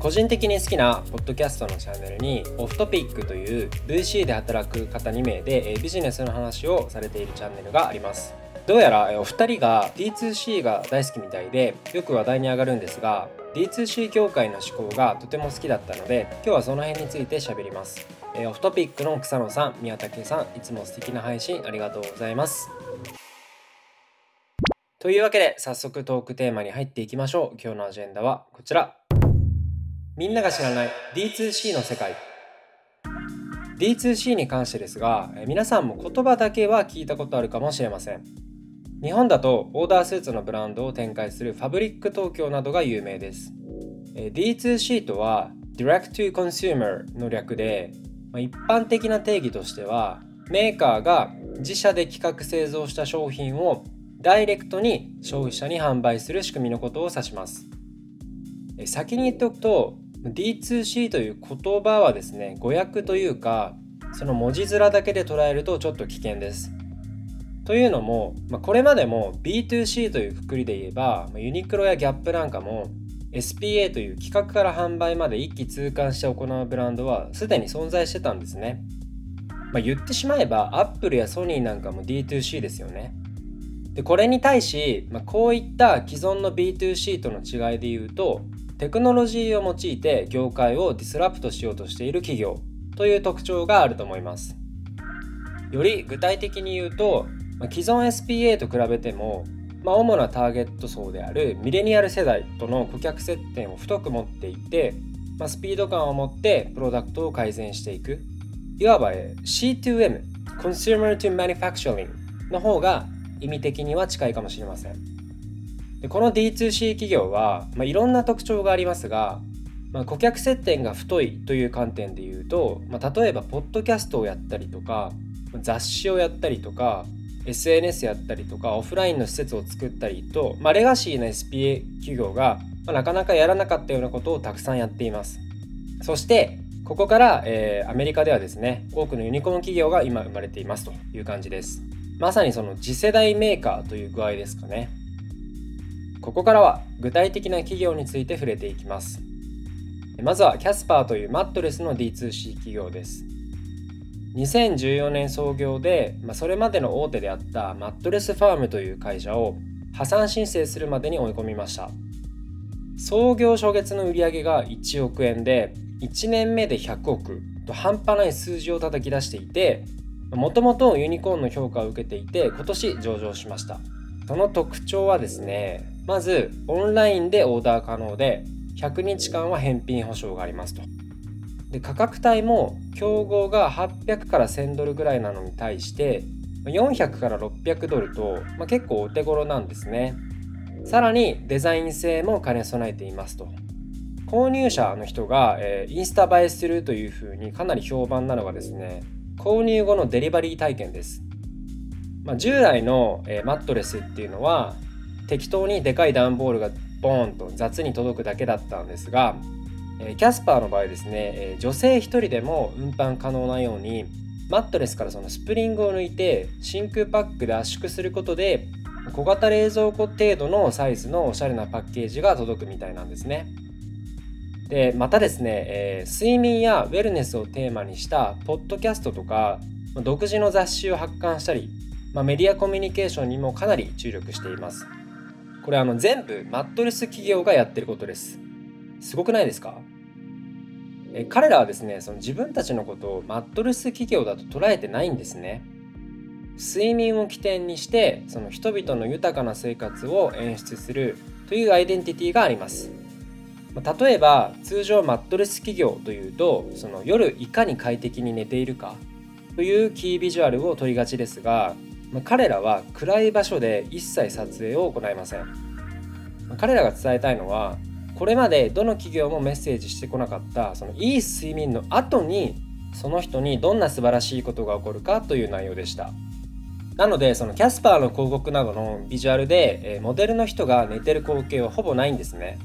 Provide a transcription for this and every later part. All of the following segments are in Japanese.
個人的に好きなポッドキャストのチャンネルにオフトピックという VC で働く方2名でビジネスの話をされているチャンネルがあります。どうやらお二人が D2C が大好きみたいでよく話題に上がるんですが D2C 業界の思考がとても好きだったので今日はその辺について喋ります。オフトピックの草野さん宮武さんいつも素敵な配信ありがとうございます。というわけで早速トークテーマに入っていきましょう。今日のアジェンダはこちら。みんなが知らない D2C の世界。D2C に関してですが皆さんも言葉だけは聞いたことあるかもしれません。日本だとオーダースーツのブランドを展開するファブリック東京などが有名です。D2C とは Direct to Consumer の略で一般的な定義としてはメーカーが自社で企画製造した商品をダイレクトに消費者に販売する仕組みのことを指します。先に言っておくと D2C という言葉はですね語訳というかその文字面だけで捉えるとちょっと危険です。というのも、まあ、これまでも B2C というくくりで言えばユニクロやギャップなんかも SPA という企画から販売まで一気通貫して行うブランドはすでに存在してたんですね。まあ、言ってしまえば Apple やソニーなんかも D2C ですよね。でこれに対し、まあ、こういった既存の B2C との違いで言うとテクノロジーを用いて業界をディスラプトしようとしている企業という特徴があると思います。より具体的に言うと、既存 SPA と比べても、まあ、主なターゲット層であるミレニアル世代との顧客接点を太く持っていて、まあ、スピード感を持ってプロダクトを改善していくいわば C2M Consumer to Manufacturing の方が意味的には近いかもしれません。でこの D2C 企業は、まあ、いろんな特徴がありますが、まあ、顧客接点が太いという観点で言うと、まあ、例えばポッドキャストをやったりとか雑誌をやったりとか SNS やったりとかオフラインの施設を作ったりと、まあ、レガシーな SPA 企業が、まあ、なかなかやらなかったようなことをたくさんやっています。そしてここから、えー、アメリカではですね多くのユニコーン企業が今生まれていますという感じです。まさにその次世代メーカーという具合ですかね。ここからは具体的な企業について触れていきます。まずはキャスパーというマットレスの D2C 企業です。2014年創業で、まあ、それまでの大手であったマットレスファームという会社を破産申請するまでに追い込みました。創業初月の売上が1億円で1年目で100億と半端ない数字を叩き出していてもともとユニコーンの評価を受けていて今年上場しましたその特徴はですねまずオンラインでオーダー可能で100日間は返品保証がありますと。で価格帯も競合が800から1000ドルぐらいなのに対して400から600ドルと、まあ、結構お手頃なんですね。さらにデザイン性も兼ね備えていますと。購入者の人が、えー、インスタ映えするというふうにかなり評判なのがですね購入後のデリバリー体験です、まあ、従来の、えー、マットレスっていうのは適当にでかい段ボールがボーンと雑に届くだけだったんですが、えキャスパーの場合ですね、え女性1人でも運搬可能なようにマットレスからそのスプリングを抜いて真空パックで圧縮することで小型冷蔵庫程度のサイズのおしゃれなパッケージが届くみたいなんですね。でまたですね、えー、睡眠やウェルネスをテーマにしたポッドキャストとか独自の雑誌を発刊したり、まあ、メディアコミュニケーションにもかなり注力しています。これあの全部マットレス企業がやってることです。すごくないですか？え彼らはですねその自分たちのことをマットレス企業だと捉えてないんですね。睡眠を起点にしてその人々の豊かな生活を演出するというアイデンティティがあります。例えば通常マットレス企業というとその夜いかに快適に寝ているかというキービジュアルを取りがちですがま、彼らは暗い場所で一切撮影を行いません、彼らが伝えたいのはこれまでどの企業もメッセージしてこなかったそのいい睡眠の後にその人にどんな素晴らしいことが起こるかという内容でした。なのでそのキャスパーの広告などのビジュアルで、えモデルの人が寝てる光景はほぼないんですね。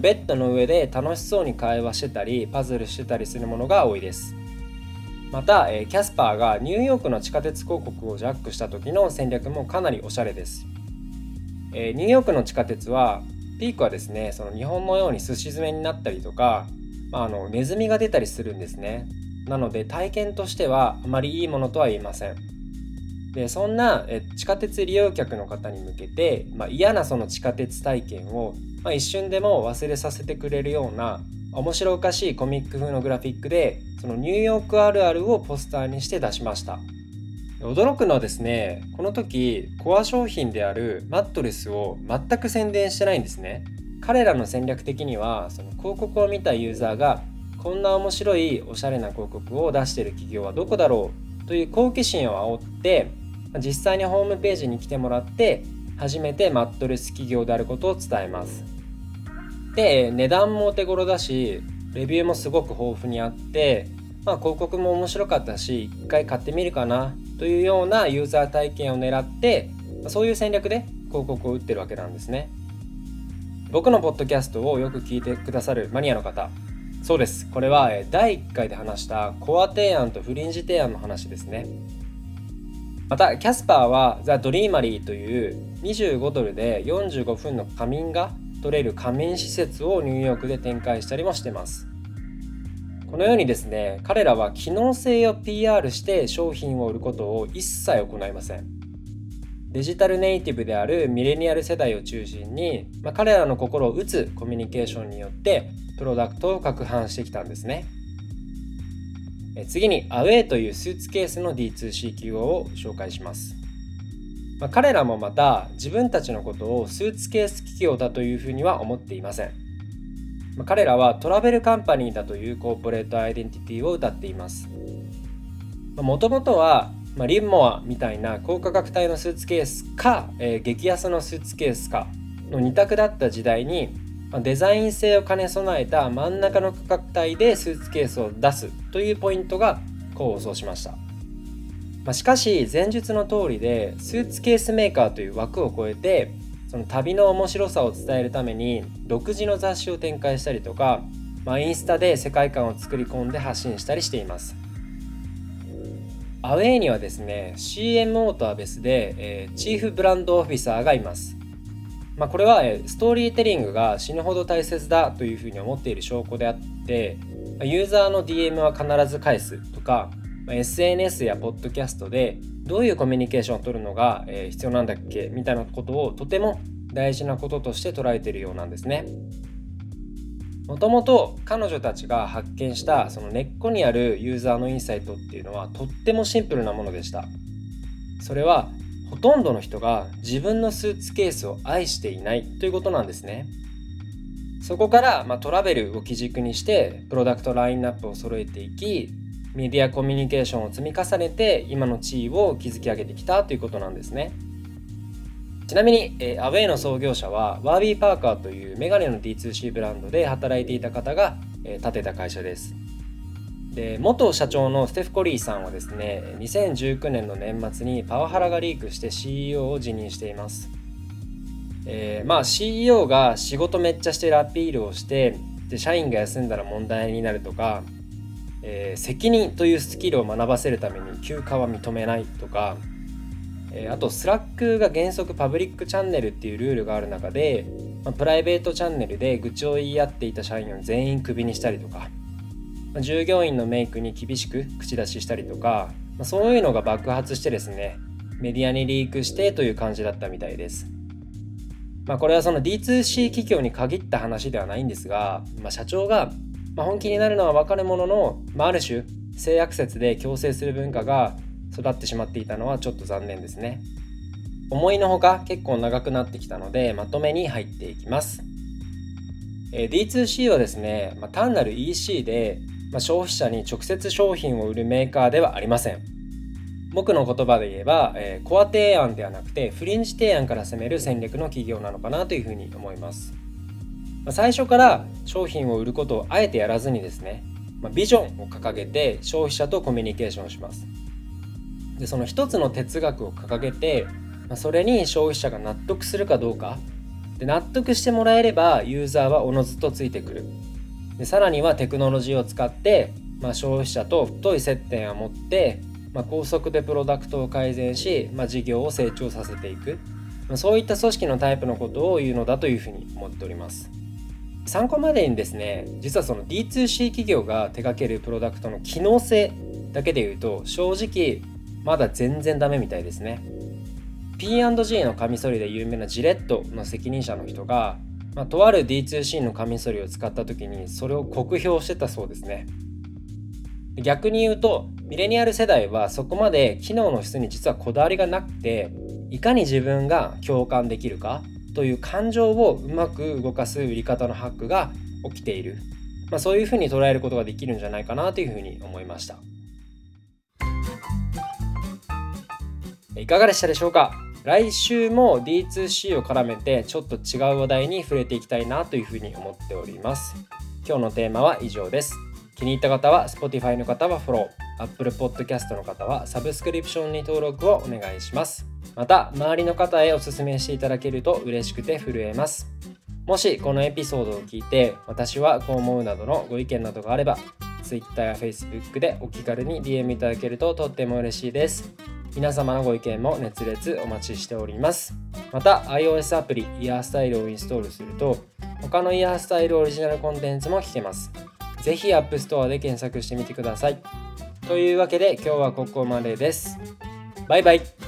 ベッドの上で楽しそうに会話してたりパズルしてたりするものが多いです。また、えキャスパーがニューヨークの地下鉄広告をジャックした時の戦略もかなりおしゃれです、えニューヨークの地下鉄はピークはですねその日本のようにすし詰めになったりとか、まあ、あのネズミが出たりするんですね。なので体験としてはあまりいいものとは言えません。でそんな地下鉄利用客の方に向けて、まあ、嫌なその地下鉄体験を、まあ、一瞬でも忘れさせてくれるような面白おかしいコミック風のグラフィックでそのニューヨークあるあるをポスターにして出しました。驚くのはですねこの時コア商品であるマットレスを全く宣伝してないんですね。彼らの戦略的にはその広告を見たユーザーがこんな面白いおしゃれな広告を出してる企業はどこだろうという好奇心を煽って実際にホームページに来てもらって初めてマットレス企業であることを伝えます。で値段もお手頃だしレビューもすごく豊富にあって、まあ、広告も面白かったし一回買ってみるかなというようなユーザー体験を狙ってそういう戦略で広告を打ってるわけなんですね。僕のポッドキャストをよく聞いてくださるマニアの方そうです。これは第1回で話したコア提案とフリンジ提案の話ですね。またキャスパーはザ・ドリーマリーという25ドルで45分の仮眠が取れる仮眠施設をニューヨークで展開したりもしてます。このようにですね彼らは機能性を PR して商品を売ることを一切行いません。デジタルネイティブであるミレニアル世代を中心に、まあ、彼らの心を打つコミュニケーションによってプロダクトを攪拌してきたんですね。次にアウェイというスーツケースの D2C 企業を紹介します、まあ、彼らもまた自分たちのことをスーツケース企業だというふうには思っていません、まあ、彼らは travel company だというコーポレートアイデンティティを謳っています。もともとは、まあ、リモワみたいな高価格帯のスーツケースか、えー、激安のスーツケースかの2択だった時代にデザイン性を兼ね備えた真ん中の価格帯でスーツケースを出すというポイントが功を奏しました、まあ、しかし前述の通りでスーツケースメーカーという枠を超えてその旅の面白さを伝えるために独自の雑誌を展開したりとか、まあ、インスタで世界観を作り込んで発信したりしています。アウェイにはですね CMO とは別で、えー、チーフブランドオフィサーがいます。まあ、これはストーリーテリングが死ぬほど大切だというふうに思っている証拠であってユーザーの DM は必ず返すとか SNS やポッドキャストでどういうコミュニケーションを取るのが必要なんだっけ？みたいなことをとても大事なこととして捉えているようなんですね。もともと彼女たちが発見したその根っこにあるユーザーのインサイトっていうのはとってもシンプルなものでした。それはほとんどの人が自分のスーツケースを愛していないということなんですね。そこから、まあ、トラベルを基軸にしてプロダクトラインナップを揃えていきメディアコミュニケーションを積み重ねて今の地位を築き上げてきたということなんですね。ちなみに、えー、アウェイの創業者はワービー・パーカーというメガネの D2C ブランドで働いていた方が、えー、建てた会社です。で元社長のステフ・コリーさんはですね2019年の年末にパワハラがリークして CEO を辞任しています、えー、まあ CEO が仕事めっちゃしてるアピールをしてで社員が休んだら問題になるとか、えー、責任というスキルを学ばせるために休暇は認めないとか、えー、あと Slack が原則パブリックチャンネルっていうルールがある中で、まあ、プライベートチャンネルで愚痴を言い合っていた社員を全員クビにしたりとか従業員のメイクに厳しく口出ししたりとか、まあ、そういうのが爆発してですねメディアにリークしてという感じだったみたいです。まあ、これはその D2C 企業に限った話ではないんですが、まあ、社長が、ま本気になるのは分かるものの、まあ、ある種性悪説で強制する文化が育ってしまっていたのはちょっと残念ですね。思いのほか結構長くなってきたのでまとめに入っていきます。え D2C はですね、まあ、単なる EC でまあ、消費者に直接商品を売るメーカーではありません僕の言葉で言えば、えー、コア提案ではなくてフリンジ提案から攻める戦略の企業なのかなというふうに思いますま最初から商品を売ることをあえてやらずにですね、まビジョンを掲げて消費者とコミュニケーションします。でその一つの哲学を掲げて、まそれに消費者が納得するかどうか。で納得してもらえればユーザーはおのずとついてくる。でさらにはテクノロジーを使って、まあ、消費者と太い接点を持って、まあ、高速でプロダクトを改善し、まあ、事業を成長させていく、ま、そういった組織のタイプのことを言うのだというふうに思っております。参考までにですね実はその D2C 企業が手掛けるプロダクトの機能性だけで言うと正直まだ全然ダメみたいですね。P&G のカミソリで有名なジレットの責任者の人が、まあ、とある D2C のカミソリを使った時にそれを酷評してたそうですね。逆に言うとミレニアル世代はそこまで機能の質に実はこだわりがなくていかに自分が共感できるかという感情をうまく動かす売り方のハックが起きている、まあ、そういうふうに捉えることができるんじゃないかなというふうに思いました。いかがでしたでしょうか？来週も D2C を絡めてちょっと違う話題に触れていきたいなというふうに思っております。今日のテーマは以上です。気に入った方は Spotify の方はフォロー Apple Podcast の方はサブスクリプションに登録をお願いします。また周りの方へお勧めしていただけると嬉しくて震えます。もしこのエピソードを聞いて私はこう思うなどのご意見などがあれば Twitter や Facebook でお気軽に DM いただけるととっても嬉しいです。皆様のご意見も熱烈お待ちしております。また iOS アプリイヤースタイルをインストールすると他のイヤースタイルオリジナルコンテンツも聞けます。ぜひアップストアで検索してみてください。というわけで今日はここまでです。バイバイ。